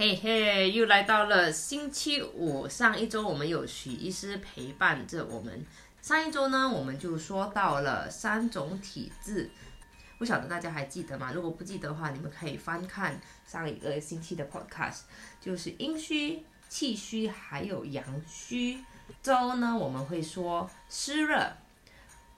嘿嘿，又来到了星期五。上一周我们有许医师陪伴着我们。上一周呢，我们就说到了三种体质，不晓得大家还记得吗？如果不记得的话，你们可以翻看上一个星期的 podcast，就是阴虚、气虚还有阳虚。周呢，我们会说湿热、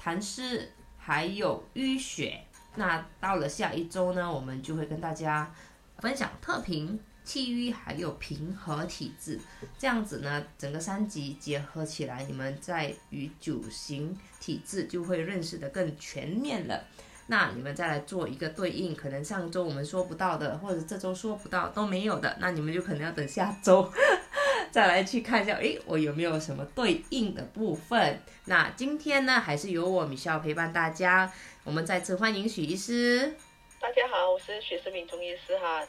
痰湿还有淤血。那到了下一周呢，我们就会跟大家分享特评。气郁还有平和体质，这样子呢，整个三级结合起来，你们在与九型体质就会认识的更全面了。那你们再来做一个对应，可能上周我们说不到的，或者这周说不到都没有的，那你们就可能要等下周 再来去看一下，诶，我有没有什么对应的部分？那今天呢，还是由我米笑陪伴大家。我们再次欢迎许医师。大家好，我是许思敏中医师哈。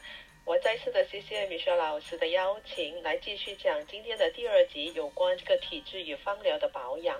我再次的谢谢米雪老师的邀请，来继续讲今天的第二集，有关这个体质与芳疗的保养，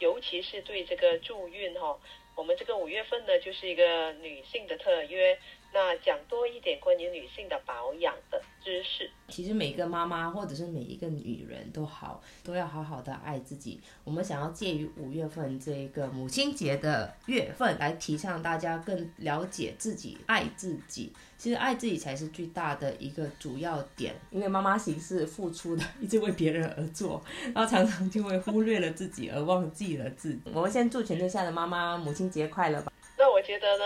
尤其是对这个助孕哈。我们这个五月份呢，就是一个女性的特约。那讲多一点关于女性的保养的知识。其实每个妈妈或者是每一个女人都好，都要好好的爱自己。我们想要借于五月份这个母亲节的月份，来提倡大家更了解自己，爱自己。其实爱自己才是最大的一个主要点。因为妈妈型是付出的，一直为别人而做，然后常常就会忽略了自己，而忘记了自己。我们先祝全天下的妈妈母亲节快乐吧。那我觉得呢？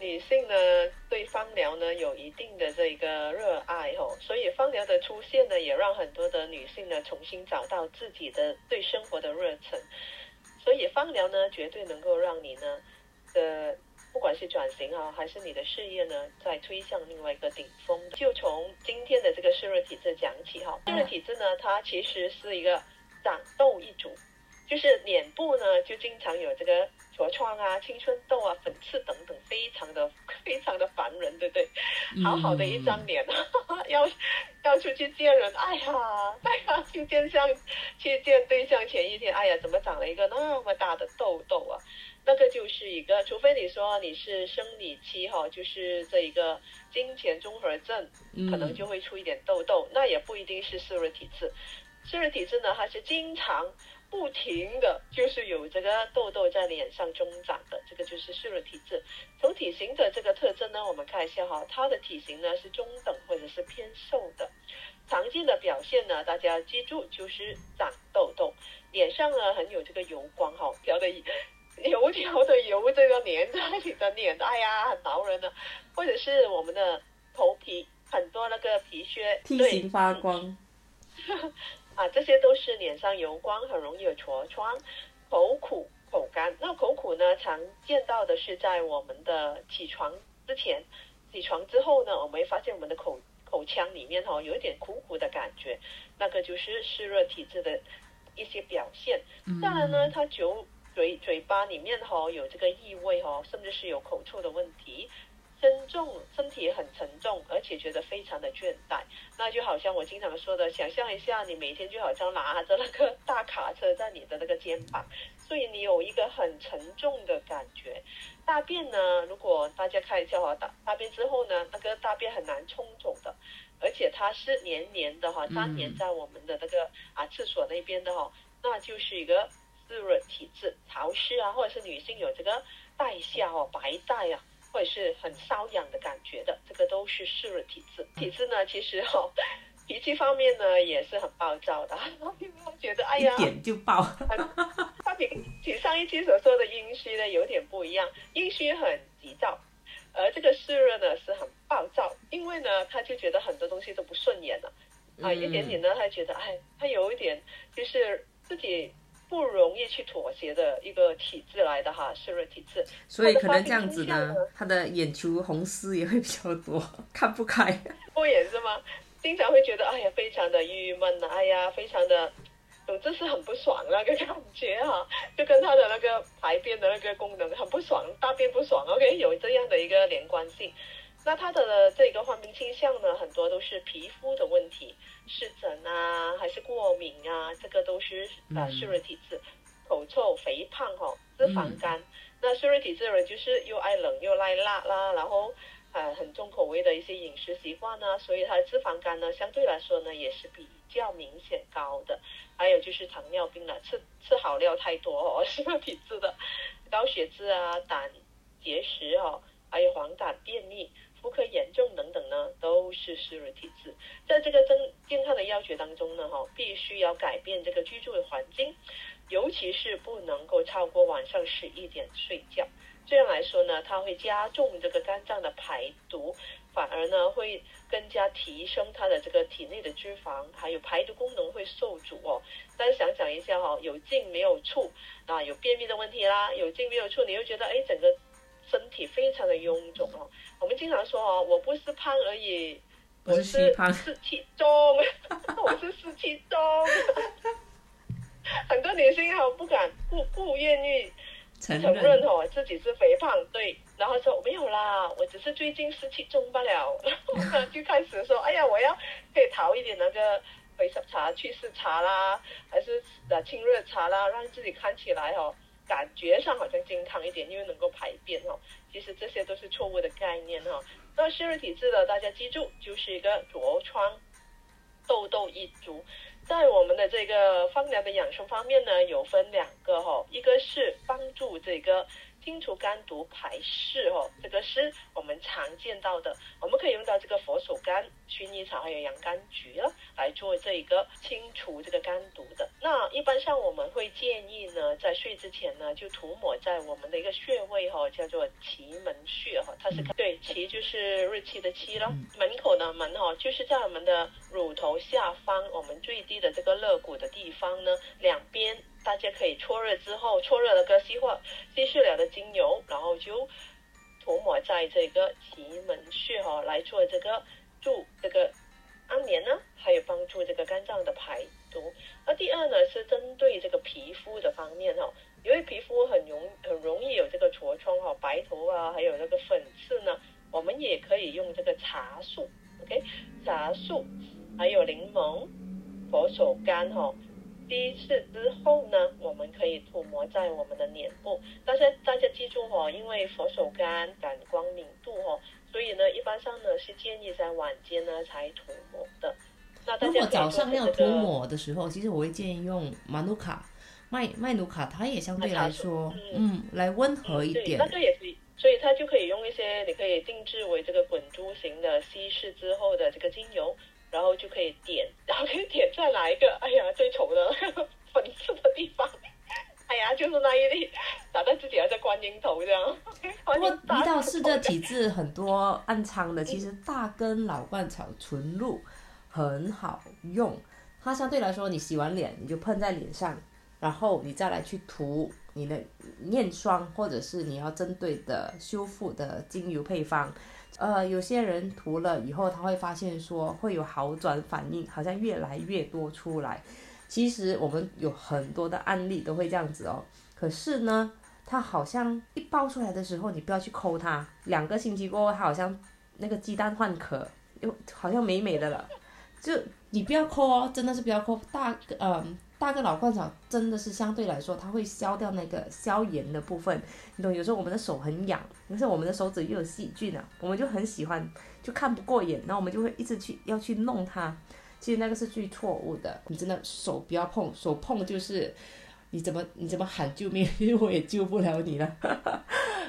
女性呢，对芳疗呢有一定的这个热爱哦，所以芳疗的出现呢，也让很多的女性呢重新找到自己的对生活的热忱。所以芳疗呢，绝对能够让你呢的不管是转型啊，还是你的事业呢，再推向另外一个顶峰。就从今天的这个湿热体质讲起哈，湿热体质呢，它其实是一个长痘一族，就是脸部呢就经常有这个。痤疮啊、青春痘啊、粉刺等等，非常的 非常的烦人，对不对？好好的一张脸，要要出去见人，哎呀，哎呀，去见相去见对象前一天，哎呀，怎么长了一个那么大的痘痘啊？那个就是一个，除非你说你是生理期哈，就是这一个金钱综合症，可能就会出一点痘痘，那也不一定是湿热体质。湿热体质呢，它是经常。不停的就是有这个痘痘在脸上中长的，这个就是湿热体质。从体型的这个特征呢，我们看一下哈，它的体型呢是中等或者是偏瘦的。常见的表现呢，大家记住就是长痘痘，脸上呢很有这个油光哈，飘的油条的油这个粘在你的脸，哎呀很挠人的。或者是我们的头皮很多那个皮屑，梯形发光。啊，这些都是脸上油光，很容易有痤疮，口苦、口干。那口苦呢，常见到的是在我们的起床之前，起床之后呢，我们会发现我们的口口腔里面哈有一点苦苦的感觉，那个就是湿热体质的一些表现。当然呢，它酒嘴嘴巴里面哈有这个异味哈，甚至是有口臭的问题。身重，身体很沉重，而且觉得非常的倦怠，那就好像我经常说的，想象一下，你每天就好像拿着那个大卡车在你的那个肩膀，所以你有一个很沉重的感觉。大便呢，如果大家看一下哈，大大便之后呢，那个大便很难冲走的，而且它是黏黏的哈，粘黏在我们的那个啊厕所那边的哈，那就是一个湿热体质，潮湿啊，或者是女性有这个带下哦，白带啊。或者是很瘙痒的感觉的，这个都是湿热体质。体质呢，其实哈，脾气方面呢也是很暴躁的。觉得哎呀，一点就爆。他比比上一期所说的阴虚呢有点不一样，阴虚很急躁，而这个湿热呢是很暴躁，因为呢他就觉得很多东西都不顺眼了啊，一点点呢他觉得哎，他有一点就是自己。不容易去妥协的一个体质来的哈，湿热体质，所以可能这样子呢，他的眼球红丝也会比较多，看不开，不也是吗？经常会觉得哎呀，非常的郁闷呐，哎呀，非常的，总之是很不爽那个感觉哈，就跟他的那个排便的那个功能很不爽，大便不爽，OK，有这样的一个连贯性。那他的这个患病倾向呢，很多都是皮肤的问题，湿疹啊，还是过敏啊，这个都是啊湿热体质，口臭、肥胖哈，脂肪肝。那湿热体质的人就是又爱冷又爱辣啦，然后呃很重口味的一些饮食习惯呢，所以他的脂肪肝呢相对来说呢也是比较明显高的。还有就是糖尿病了，吃吃好料太多哦，湿热体质的高血脂啊、胆结石哦，还有黄疸、便秘。妇科严重等等呢，都是湿热体质。在这个增健康的要诀当中呢，哈，必须要改变这个居住的环境，尤其是不能够超过晚上十一点睡觉。这样来说呢，它会加重这个肝脏的排毒，反而呢会更加提升它的这个体内的脂肪，还有排毒功能会受阻哦。大家想想一下哈，有进没有出啊？有便秘的问题啦，有进没有出，你又觉得哎，整个身体非常的臃肿哦。我们经常说哦，我不是胖而已，我是湿气重，我是湿气重。很多女性哈不敢不不愿意承认哦自己是肥胖，对，然后说没有啦，我只是最近湿气重罢了。然后就开始说，哎呀，我要可以淘一点那个回湿茶、祛湿茶啦，还是呃清热茶啦，让自己看起来哦。感觉上好像健康一点，因为能够排便哦。其实这些都是错误的概念哈。那湿热体质的，大家记住，就是一个痤疮、痘痘一族。在我们的这个方疗的养生方面呢，有分两个哈，一个是帮助这个。清除肝毒排湿哦，这个是我们常见到的，我们可以用到这个佛手柑、薰衣草还有洋甘菊了来做这一个清除这个肝毒的。那一般上我们会建议呢，在睡之前呢，就涂抹在我们的一个穴位哈，叫做奇门穴哈，它是对奇就是日期的期了，门口的门哈，就是在我们的乳头下方，我们最低的这个肋骨的地方呢，两边。大家可以搓热之后，搓热了个稀化稀释了的精油，然后就涂抹在这个奇门穴哈，来做这个助这个安眠呢，还有帮助这个肝脏的排毒。那第二呢是针对这个皮肤的方面哈，因为皮肤很容很容易有这个痤疮哈、白头啊，还有那个粉刺呢，我们也可以用这个茶树，OK，茶树，还有柠檬、佛手柑哈。第一次之后呢，我们可以涂抹在我们的脸部。但是大家记住哦，因为佛手柑感光敏度哦，所以呢，一般上呢是建议在晚间呢才涂抹的。那如果早上要涂抹的时候，其实我会建议用马努卡、麦麦努卡，它也相对来说，嗯，来温和一点。那个也可以，所以它就可以用一些，你可以定制为这个滚珠型的稀释之后的这个精油。然后就可以点，然后可以点再来一个。哎呀，最丑的 粉刺的地方，哎呀，就是那一粒，打在自己还在观音头这样。不过胰岛素的体质很多暗疮的，其实大根老鹳草纯露很好用。它相对来说，你洗完脸你就喷在脸上，然后你再来去涂你的面霜，或者是你要针对的修复的精油配方。呃，有些人涂了以后，他会发现说会有好转反应，好像越来越多出来。其实我们有很多的案例都会这样子哦。可是呢，它好像一爆出来的时候，你不要去抠它，两个星期过后，它好像那个鸡蛋换壳，又好像美美的了。就你不要抠哦，真的是不要抠。大嗯。大个老鹳草真的是相对来说，它会消掉那个消炎的部分，你懂？有时候我们的手很痒，有时候我们的手指又有细菌啊，我们就很喜欢，就看不过眼，然后我们就会一直去要去弄它。其实那个是最错误的，你真的手不要碰，手碰就是你怎么你怎么喊救命，因为我也救不了你了。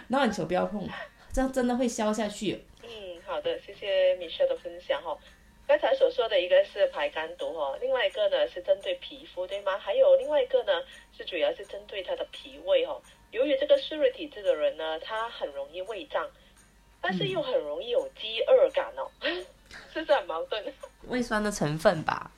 那你手不要碰，这样真的会消下去。嗯，好的，谢谢米舍的分享哈。刚才所说的一个是排肝毒哦，另外一个呢是针对皮肤对吗？还有另外一个呢是主要是针对他的脾胃哦。由于这个湿热体质的人呢，他很容易胃胀，但是又很容易有饥饿感哦，是不是很矛盾？胃酸的成分吧，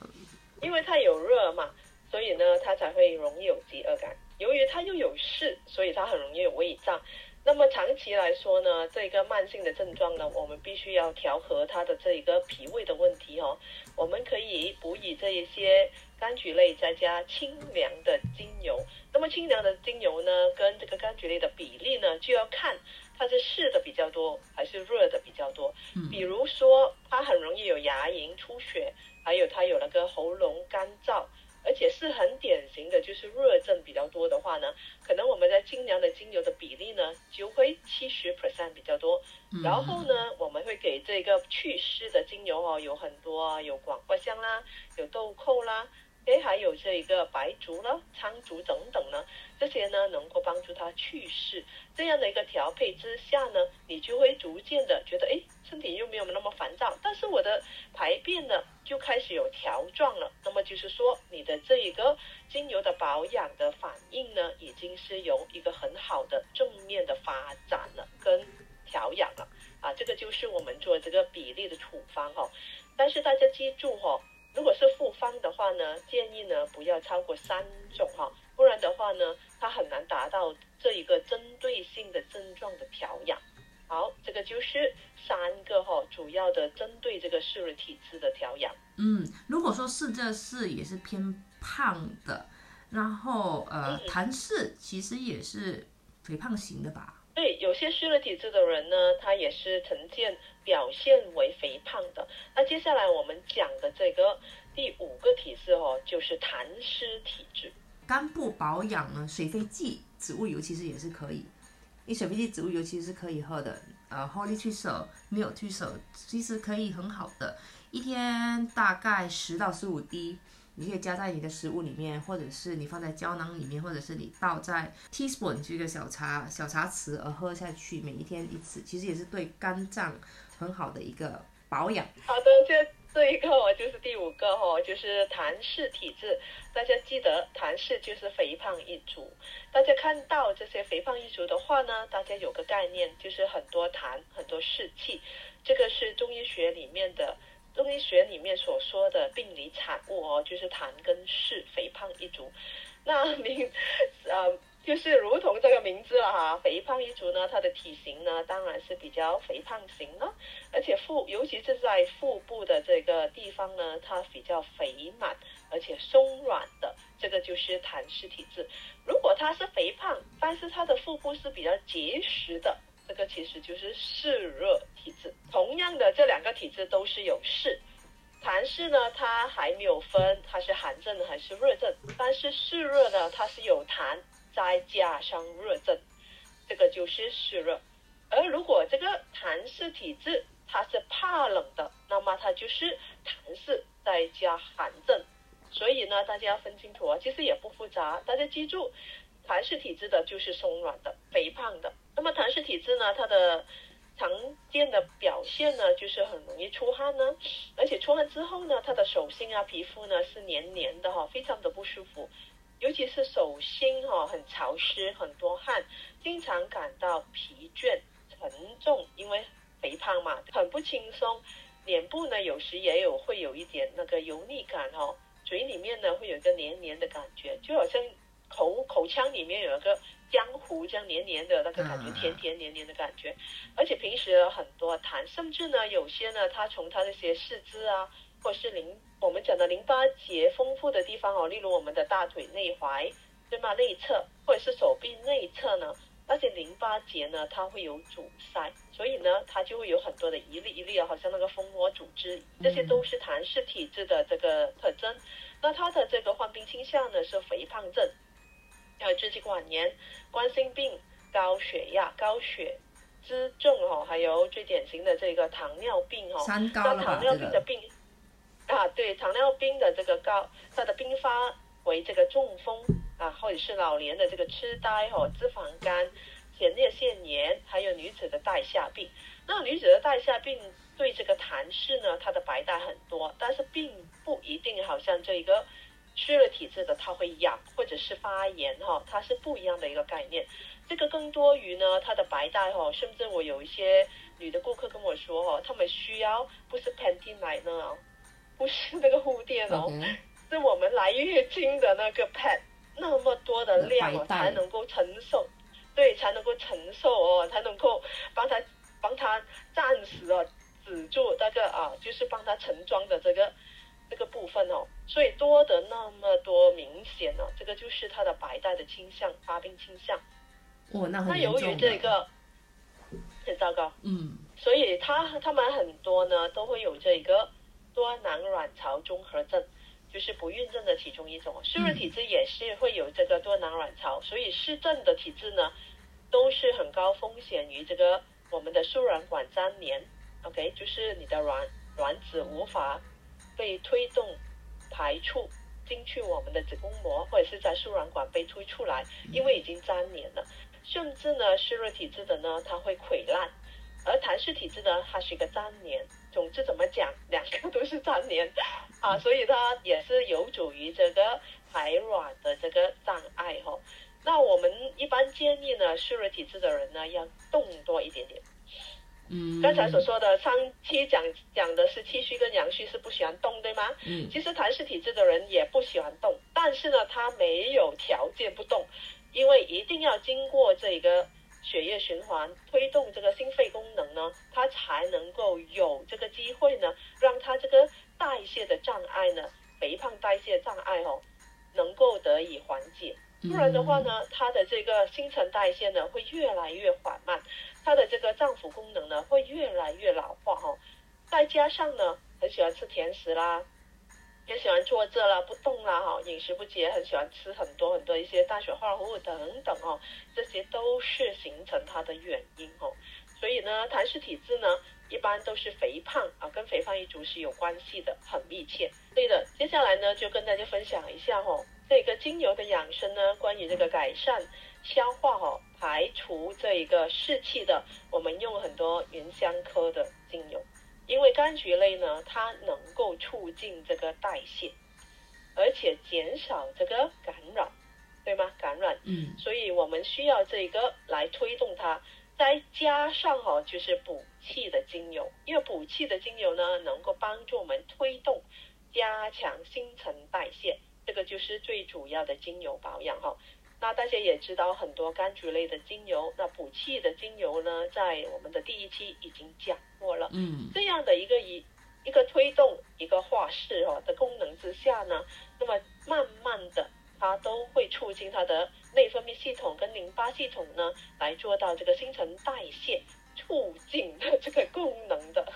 因为它有热嘛，所以呢它才会容易有饥饿感。由于它又有湿，所以它很容易有胃胀。那么长期来说呢，这个慢性的症状呢，我们必须要调和它的这一个脾胃的问题哦。我们可以补以这一些柑橘类，再加清凉的精油。那么清凉的精油呢，跟这个柑橘类的比例呢，就要看它是湿的比较多还是热的比较多。嗯。比如说，它很容易有牙龈出血，还有它有那个喉咙干燥，而且是很典型的，就是热症比较多的话呢，可能我们在精粮的精油的比例呢就会七十 percent 比较多。然后呢，我们会给这个祛湿的精油哦，有很多啊，有广藿香啦，有豆蔻啦。诶，还有这一个白术了、苍术等等呢，这些呢能够帮助它去湿。这样的一个调配之下呢，你就会逐渐的觉得，诶，身体又没有那么烦躁，但是我的排便呢就开始有条状了。那么就是说，你的这一个精油的保养的反应呢，已经是有一个很好的正面的发展了，跟调养了。啊，这个就是我们做这个比例的处方哈。但是大家记住哈。如果是复方的话呢，建议呢不要超过三种哈，不然的话呢，它很难达到这一个针对性的症状的调养。好，这个就是三个哈主要的针对这个湿热体质的调养。嗯，如果说是这是也是偏胖的，然后呃，痰湿其实也是肥胖型的吧？对，有些虚热体质的人呢，他也是呈现。表现为肥胖的，那接下来我们讲的这个第五个体质哦，就是痰湿体质。肝部保养呢，水飞剂植物油其实也是可以，你水飞剂植物油其实是可以喝的。呃，Holy 去手没有去手，其实可以很好的，一天大概十到十五滴。你可以加在你的食物里面，或者是你放在胶囊里面，或者是你倒在 teaspoon 这个小茶小茶匙而喝下去，每一天一次，其实也是对肝脏很好的一个保养。好的，这这一个哦，就是第五个哈，就是痰湿体质。大家记得，痰湿就是肥胖一族。大家看到这些肥胖一族的话呢，大家有个概念，就是很多痰，很多湿气。这个是中医学里面的。中医学里面所说的病理产物哦，就是痰跟湿，肥胖一族。那名，呃，就是如同这个名字了哈，肥胖一族呢，它的体型呢，当然是比较肥胖型了，而且腹，尤其是在腹部的这个地方呢，它比较肥满，而且松软的，这个就是痰湿体质。如果它是肥胖，但是它的腹部是比较结实的。这个其实就是湿热体质。同样的，这两个体质都是有湿。痰湿呢，它还没有分它是寒症还是热症，但是湿热呢，它是有痰再加上热症，这个就是湿热。而如果这个痰湿体质它是怕冷的，那么它就是痰湿再加寒症。所以呢，大家要分清楚啊，其实也不复杂。大家记住，痰湿体质的就是松软的、肥胖的。那么痰湿体质呢，它的常见的表现呢，就是很容易出汗呢，而且出汗之后呢，它的手心啊、皮肤呢是黏黏的哈，非常的不舒服，尤其是手心哈，很潮湿，很多汗，经常感到疲倦、沉重，因为肥胖嘛，很不轻松。脸部呢，有时也有会有一点那个油腻感哈，嘴里面呢会有一个黏黏的感觉，就好像口口腔里面有一个。江湖这样黏黏的那个感觉，甜甜黏黏的感觉，而且平时很多痰，甚至呢有些呢，它从它那些四肢啊，或者是淋我们讲的淋巴结丰富的地方哦，例如我们的大腿内踝，对吗？内侧或者是手臂内侧呢，那些淋巴结呢，它会有阻塞，所以呢，它就会有很多的一粒一粒的，好像那个蜂窝组织，这些都是痰湿体质的这个特征。那它的这个患病倾向呢是肥胖症。还有支气管炎、冠心病、高血压、高血脂症哦，还有最典型的这个糖尿病哦。那糖尿病的病啊，对，糖尿病的这个高，它的并发为这个中风啊，或者是老年的这个痴呆哦，脂肪肝、前列腺炎，还有女子的带下病。那女子的带下病对这个痰湿呢，它的白带很多，但是并不一定好像这个。湿热体质的，它会痒或者是发炎哈，它是不一样的一个概念。这个更多于呢，它的白带哈，甚至我有一些女的顾客跟我说哈，他们需要不是 panty 奶呢，不是那个护垫哦，是我们来月经的那个 pad，那么多的量哦，才能够承受，对，才能够承受哦，才能够帮他帮他暂时哦止住那个啊，就是帮他盛装的这个。这个部分哦，所以多的那么多明显哦，这个就是它的白带的倾向发病倾向。哦，那那由于这个很糟糕，嗯，所以他他们很多呢都会有这个多囊卵巢综合症。就是不孕症的其中一种。湿热体质也是会有这个多囊卵巢，所以湿症的体质呢，都是很高风险于这个我们的输卵管粘连。OK，就是你的卵卵子无法被推动排出进去我们的子宫膜，或者是在输卵管被推出来，因为已经粘连了。甚至呢，湿热体质的呢，它会溃烂；而痰湿体质呢，它是一个粘连。总之怎么讲，两个都是粘连啊，所以它也是有助于这个排卵的这个障碍哈。那我们一般建议呢，湿热体质的人呢，要动多一点点。嗯，刚才所说的上期讲讲的是气虚跟阳虚是不喜欢动，对吗？嗯，其实痰湿体质的人也不喜欢动，但是呢，他没有条件不动，因为一定要经过这个血液循环，推动这个心肺功能呢，他才能够有这个机会呢，让他这个代谢的障碍呢，肥胖代谢障碍哦，能够得以缓解。不然的话呢，他的这个新陈代谢呢，会越来越缓慢。它的这个脏腑功能呢会越来越老化哈，再加上呢很喜欢吃甜食啦，也喜欢坐着啦不动啦哈，饮食不节，很喜欢吃很多很多一些碳水化合物等等哦，这些都是形成它的原因哦。所以呢，痰湿体质呢一般都是肥胖啊，跟肥胖一族是有关系的，很密切。对的，接下来呢就跟大家分享一下哦，这个精油的养生呢，关于这个改善。消化哈，排除这一个湿气的，我们用很多芸香科的精油，因为柑橘类呢，它能够促进这个代谢，而且减少这个感染，对吗？感染，嗯，所以我们需要这个来推动它，再加上哈，就是补气的精油，因为补气的精油呢，能够帮助我们推动、加强新陈代谢，这个就是最主要的精油保养哈。那大家也知道很多柑橘类的精油，那补气的精油呢，在我们的第一期已经讲过了。嗯，这样的一个一一个推动一个化湿哦的功能之下呢，那么慢慢的它都会促进它的内分泌系统跟淋巴系统呢，来做到这个新陈代谢促进的这个功能的。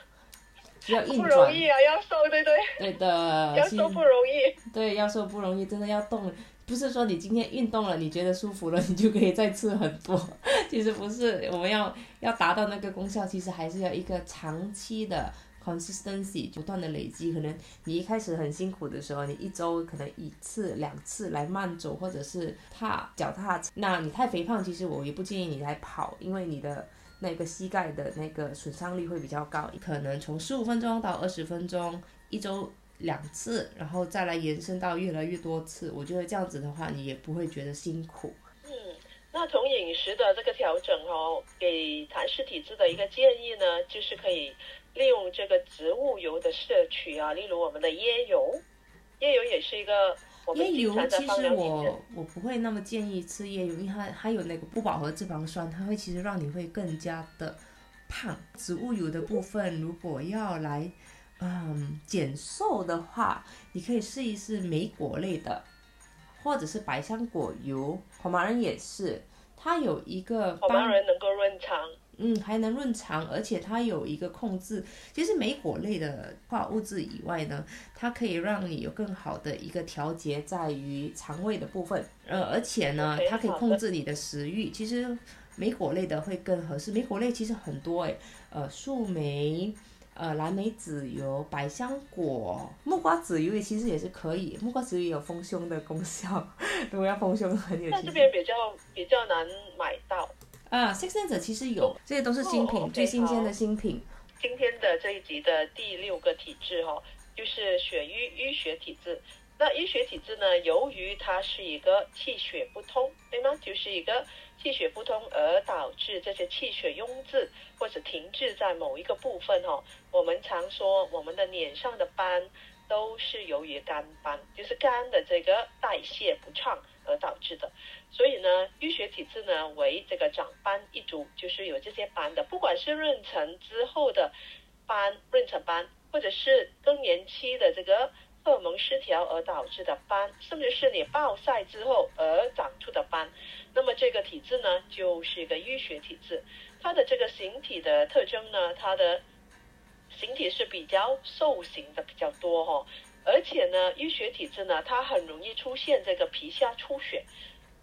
要运不容易啊，要瘦对对？对的，要瘦不容易。对，要瘦不容易，真的要动。不是说你今天运动了，你觉得舒服了，你就可以再吃很多。其实不是，我们要要达到那个功效，其实还是要一个长期的 consistency，不断的累积。可能你一开始很辛苦的时候，你一周可能一次两次来慢走，或者是踏脚踏。那你太肥胖，其实我也不建议你来跑，因为你的那个膝盖的那个损伤率会比较高。可能从十五分钟到二十分钟一周。两次，然后再来延伸到越来越多次，我觉得这样子的话，你也不会觉得辛苦。嗯，那从饮食的这个调整哦，给痰湿体质的一个建议呢，就是可以利用这个植物油的摄取啊，例如我们的椰油，椰油也是一个我们椰油其实我我不会那么建议吃椰油，因为它还有那个不饱和脂肪酸，它会其实让你会更加的胖。植物油的部分，如果要来。嗯，减瘦的话，你可以试一试莓果类的，或者是百香果油。红麻仁也是，它有一个红麻仁能够润肠，嗯，还能润肠，而且它有一个控制。其实莓果类的化物质以外呢，它可以让你有更好的一个调节，在于肠胃的部分。呃，而且呢，它可以控制你的食欲。其实莓果类的会更合适。莓果类其实很多诶，呃，树莓。呃，蓝莓籽油、百香果、木瓜籽油也其实也是可以。木瓜籽油也有丰胸的功效，如果要丰胸很有。但这边比较比较难买到。啊，Six Sense 其实有，这些都是新品，最新鲜的新品。今天的这一集的第六个体质哈，就是血瘀淤血体质。那淤血体质呢，由于它是一个气血不通，对吗？就是一个。气血不通而导致这些气血壅滞或者停滞在某一个部分哦。我们常说我们的脸上的斑都是由于肝斑，就是肝的这个代谢不畅而导致的。所以呢，淤血体质呢为这个长斑一族，就是有这些斑的，不管是妊娠之后的斑、妊娠斑，或者是更年期的这个。荷尔蒙失调而导致的斑，甚至是你暴晒之后而长出的斑，那么这个体质呢，就是一个淤血体质。它的这个形体的特征呢，它的形体是比较瘦型的比较多哈，而且呢，淤血体质呢，它很容易出现这个皮下出血，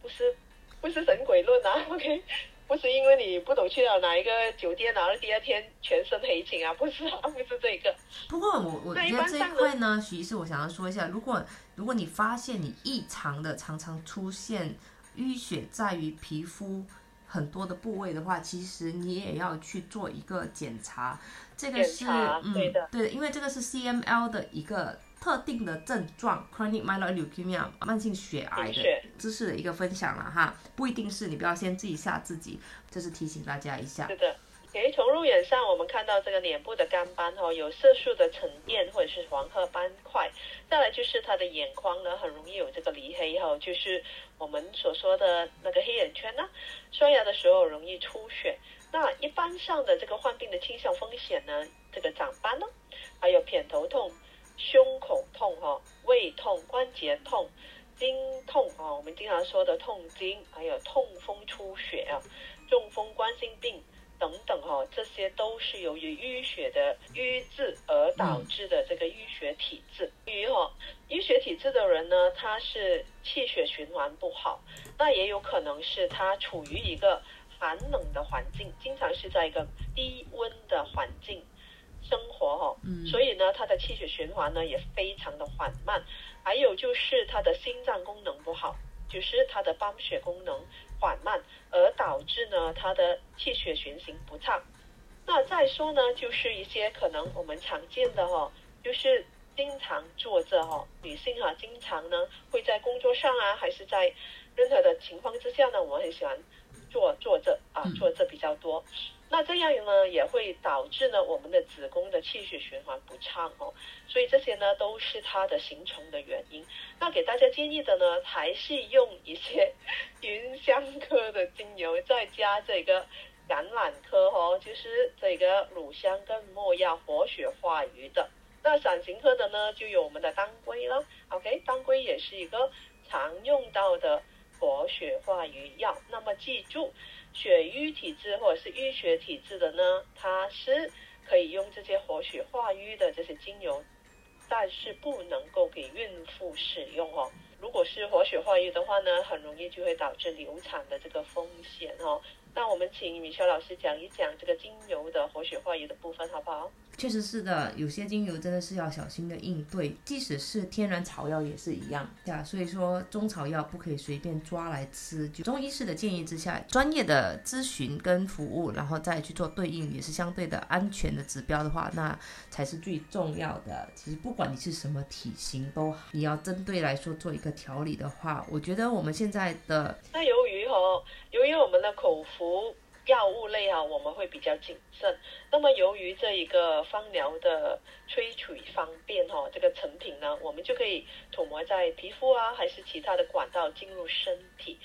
不是不是神鬼论啊，OK，不是因为你不懂去了哪一个酒店，然后第二天全身黑青啊，不是啊，不是这个。不过我我觉得这一块呢，徐医师，我想要说一下，如果如果你发现你异常的常常出现淤血在于皮肤很多的部位的话，其实你也要去做一个检查。这个是嗯对的，对，因为这个是 CML 的一个特定的症状，chronic myeloid leukemia 慢性血癌的知识的一个分享了哈，不一定是你不要先自己吓自己，这是提醒大家一下。是的，诶，从肉眼上我们看到这个脸部的干斑哈，有色素的沉淀或者是黄褐斑块，再来就是他的眼眶呢很容易有这个离黑哈，就是我们所说的那个黑眼圈呢，刷牙的时候容易出血。那一般上的这个患病的倾向风险呢，这个长斑呢，还有偏头痛、胸口痛哈、胃痛、关节痛、经痛啊，我们经常说的痛经，还有痛风出血啊、中风、冠心病等等哈，这些都是由于淤血的瘀滞而导致的这个淤血体质。于哈淤血体质的人呢，他是气血循环不好，那也有可能是他处于一个。寒冷的环境，经常是在一个低温的环境生活哈，所以呢，他的气血循环呢也非常的缓慢。还有就是他的心脏功能不好，就是他的泵血功能缓慢，而导致呢他的气血循行不畅。那再说呢，就是一些可能我们常见的哈，就是经常坐着哈，女性哈，经常呢会在工作上啊，还是在任何的情况之下呢，我很喜欢。坐坐着啊，坐着比较多，那这样呢也会导致呢我们的子宫的气血循环不畅哦，所以这些呢都是它的形成的原因。那给大家建议的呢，还是用一些 芸香科的精油，再加这个橄榄科哦，就是这个乳香跟没药活血化瘀的。那伞形科的呢，就有我们的当归了。OK，当归也是一个常用到的。活血化瘀药，那么记住，血瘀体质或者是淤血体质的呢，它是可以用这些活血化瘀的这些精油，但是不能够给孕妇使用哦。如果是活血化瘀的话呢，很容易就会导致流产的这个风险哦。那我们请米肖老师讲一讲这个精油的活血化瘀的部分，好不好？确实是的，有些精油真的是要小心的应对，即使是天然草药也是一样呀。所以说中草药不可以随便抓来吃，就中医师的建议之下，专业的咨询跟服务，然后再去做对应，也是相对的安全的指标的话，那才是最重要的。其实不管你是什么体型都，你要针对来说做一个调理的话，我觉得我们现在的那由于哦，由于我们的口服。药物类啊，我们会比较谨慎。那么由于这一个芳疗的萃取方便哈，这个成品呢，我们就可以涂抹在皮肤啊，还是其他的管道进入身体。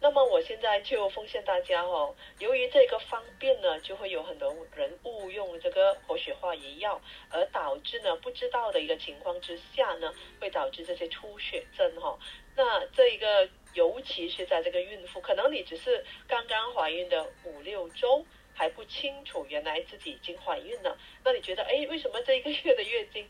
那么我现在就奉劝大家哈，由于这个方便呢，就会有很多人误用这个活血化瘀药，而导致呢不知道的一个情况之下呢，会导致这些出血症哈。那这一个。尤其是在这个孕妇，可能你只是刚刚怀孕的五六周，还不清楚原来自己已经怀孕了。那你觉得，哎，为什么这一个月的月经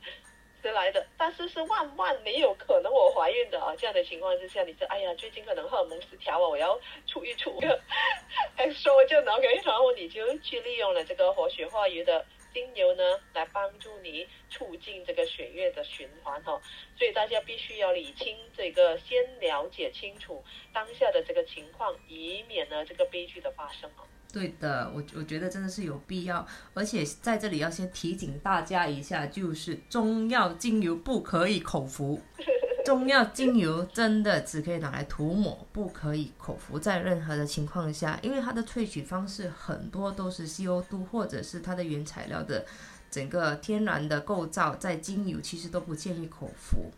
迟来的？但是是万万没有可能我怀孕的啊！这样的情况之下，你说，哎呀，最近可能荷尔蒙失调啊，我要出一出，还说就 OK，然后你就去利用了这个活血化瘀的。精油呢，来帮助你促进这个血液的循环哈，所以大家必须要理清这个，先了解清楚当下的这个情况，以免呢这个悲剧的发生哦。对的，我我觉得真的是有必要，而且在这里要先提醒大家一下，就是中药精油不可以口服。中药精油真的只可以拿来涂抹，不可以口服，在任何的情况下，因为它的萃取方式很多都是 CO2 或者是它的原材料的整个天然的构造，在精油其实都不建议口服，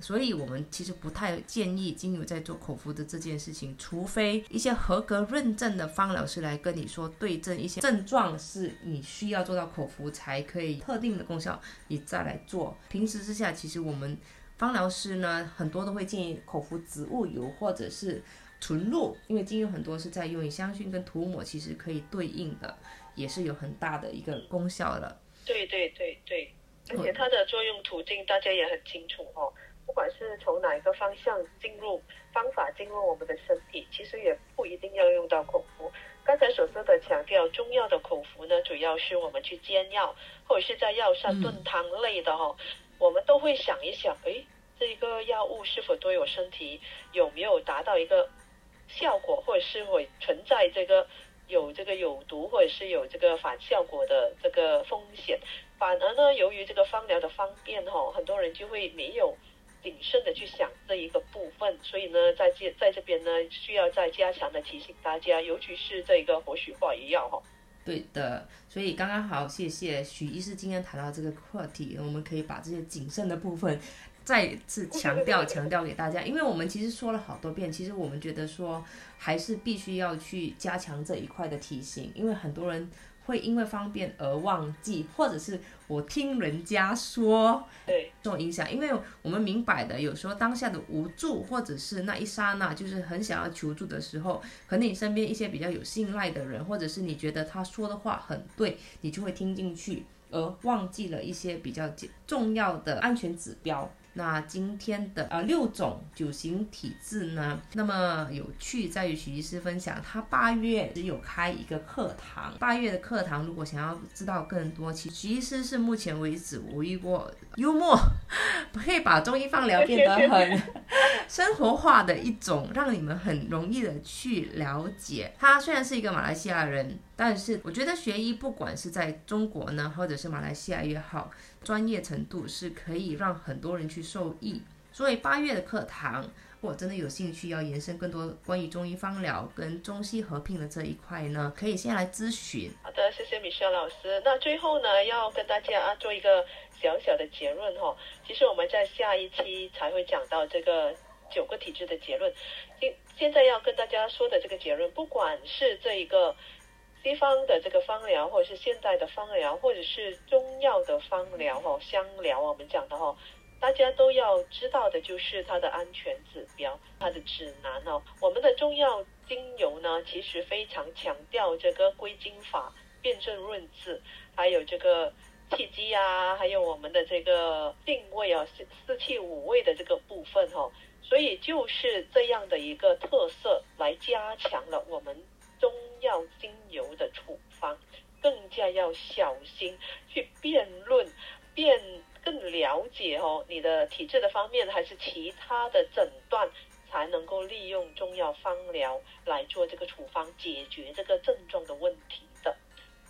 所以我们其实不太建议精油在做口服的这件事情，除非一些合格认证的方疗师来跟你说对症一些症状是你需要做到口服才可以特定的功效，你再来做。平时之下，其实我们。芳疗师呢，很多都会建议口服植物油或者是纯露，因为精油很多是在用于香薰跟涂抹，其实可以对应的，也是有很大的一个功效的。对对对对，而且它的作用途径大家也很清楚哦。不管是从哪一个方向进入方法进入我们的身体，其实也不一定要用到口服。刚才所说的强调中药的口服呢，主要是我们去煎药或者是在药膳炖汤类的哈，我们都会想一想，哎，这个药物是否对我身体有没有达到一个效果，或者是会存在这个有这个有毒或者是有这个反效果的这个风险。反而呢，由于这个方疗的方便哈，很多人就会没有。谨慎的去想这一个部分，所以呢，在这在这边呢，需要再加强的提醒大家，尤其是这一个活血化瘀药哈。对的，所以刚刚好，谢谢许医师今天谈到这个课题，我们可以把这些谨慎的部分再次 强调强调给大家，因为我们其实说了好多遍，其实我们觉得说还是必须要去加强这一块的提醒，因为很多人。会因为方便而忘记，或者是我听人家说，对这种影响，因为我们明摆的，有时候当下的无助，或者是那一刹那，就是很想要求助的时候，可能你身边一些比较有信赖的人，或者是你觉得他说的话很对，你就会听进去，而忘记了一些比较重要的安全指标。那今天的呃六种九型体质呢，那么有趣在于许医师分享，他八月只有开一个课堂。八月的课堂，如果想要知道更多，其实许医师是目前为止我遇过幽默，可以把中医放疗变得很生活化的一种，让你们很容易的去了解。他虽然是一个马来西亚人，但是我觉得学医不管是在中国呢，或者是马来西亚也好。专业程度是可以让很多人去受益，所以八月的课堂，我真的有兴趣要延伸更多关于中医方疗跟中西合并的这一块呢，可以先来咨询。好的，谢谢米歇老师。那最后呢，要跟大家啊做一个小小的结论哈。其实我们在下一期才会讲到这个九个体质的结论。现现在要跟大家说的这个结论，不管是这一个。西方的这个方疗，或者是现代的方疗，或者是中药的方疗哦，香疗我们讲的哦，大家都要知道的就是它的安全指标，它的指南哦。我们的中药精油呢，其实非常强调这个归经法、辨证论治，还有这个气机啊，还有我们的这个定位啊，四四气五味的这个部分哦。所以就是这样的一个特色，来加强了我们。中药精油的处方，更加要小心去辩论、辩更了解哦，你的体质的方面，还是其他的诊断，才能够利用中药方疗来做这个处方，解决这个症状的问题。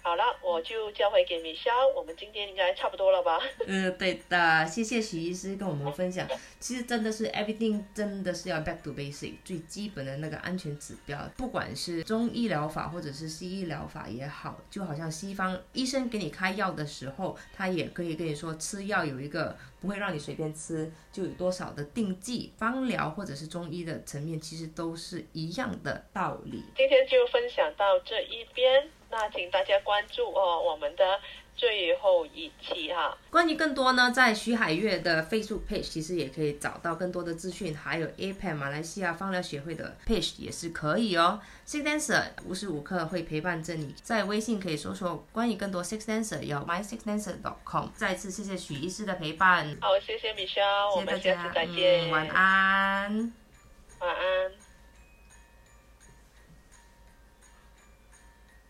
好了，我就交回给米肖。我们今天应该差不多了吧？嗯，对的，谢谢许医师跟我们分享。其实真的是 everything，真的是要 back to basic，最基本的那个安全指标。不管是中医疗法或者是西医疗法也好，就好像西方医生给你开药的时候，他也可以跟你说吃药有一个不会让你随便吃，就有多少的定剂。方疗或者是中医的层面，其实都是一样的道理。今天就分享到这一边。那请大家关注哦，我们的最后一期哈。关于更多呢，在徐海月的 Facebook page 其实也可以找到更多的资讯，还有 APEC 马来西亚芳疗协会的 page 也是可以哦。Six Dancer 无时无刻会陪伴着你，在微信可以搜索关于更多 Six Dancer，有 MySixDancer.com。再次谢谢许医师的陪伴。好，谢谢米肖，我们下次再见。晚安。晚安。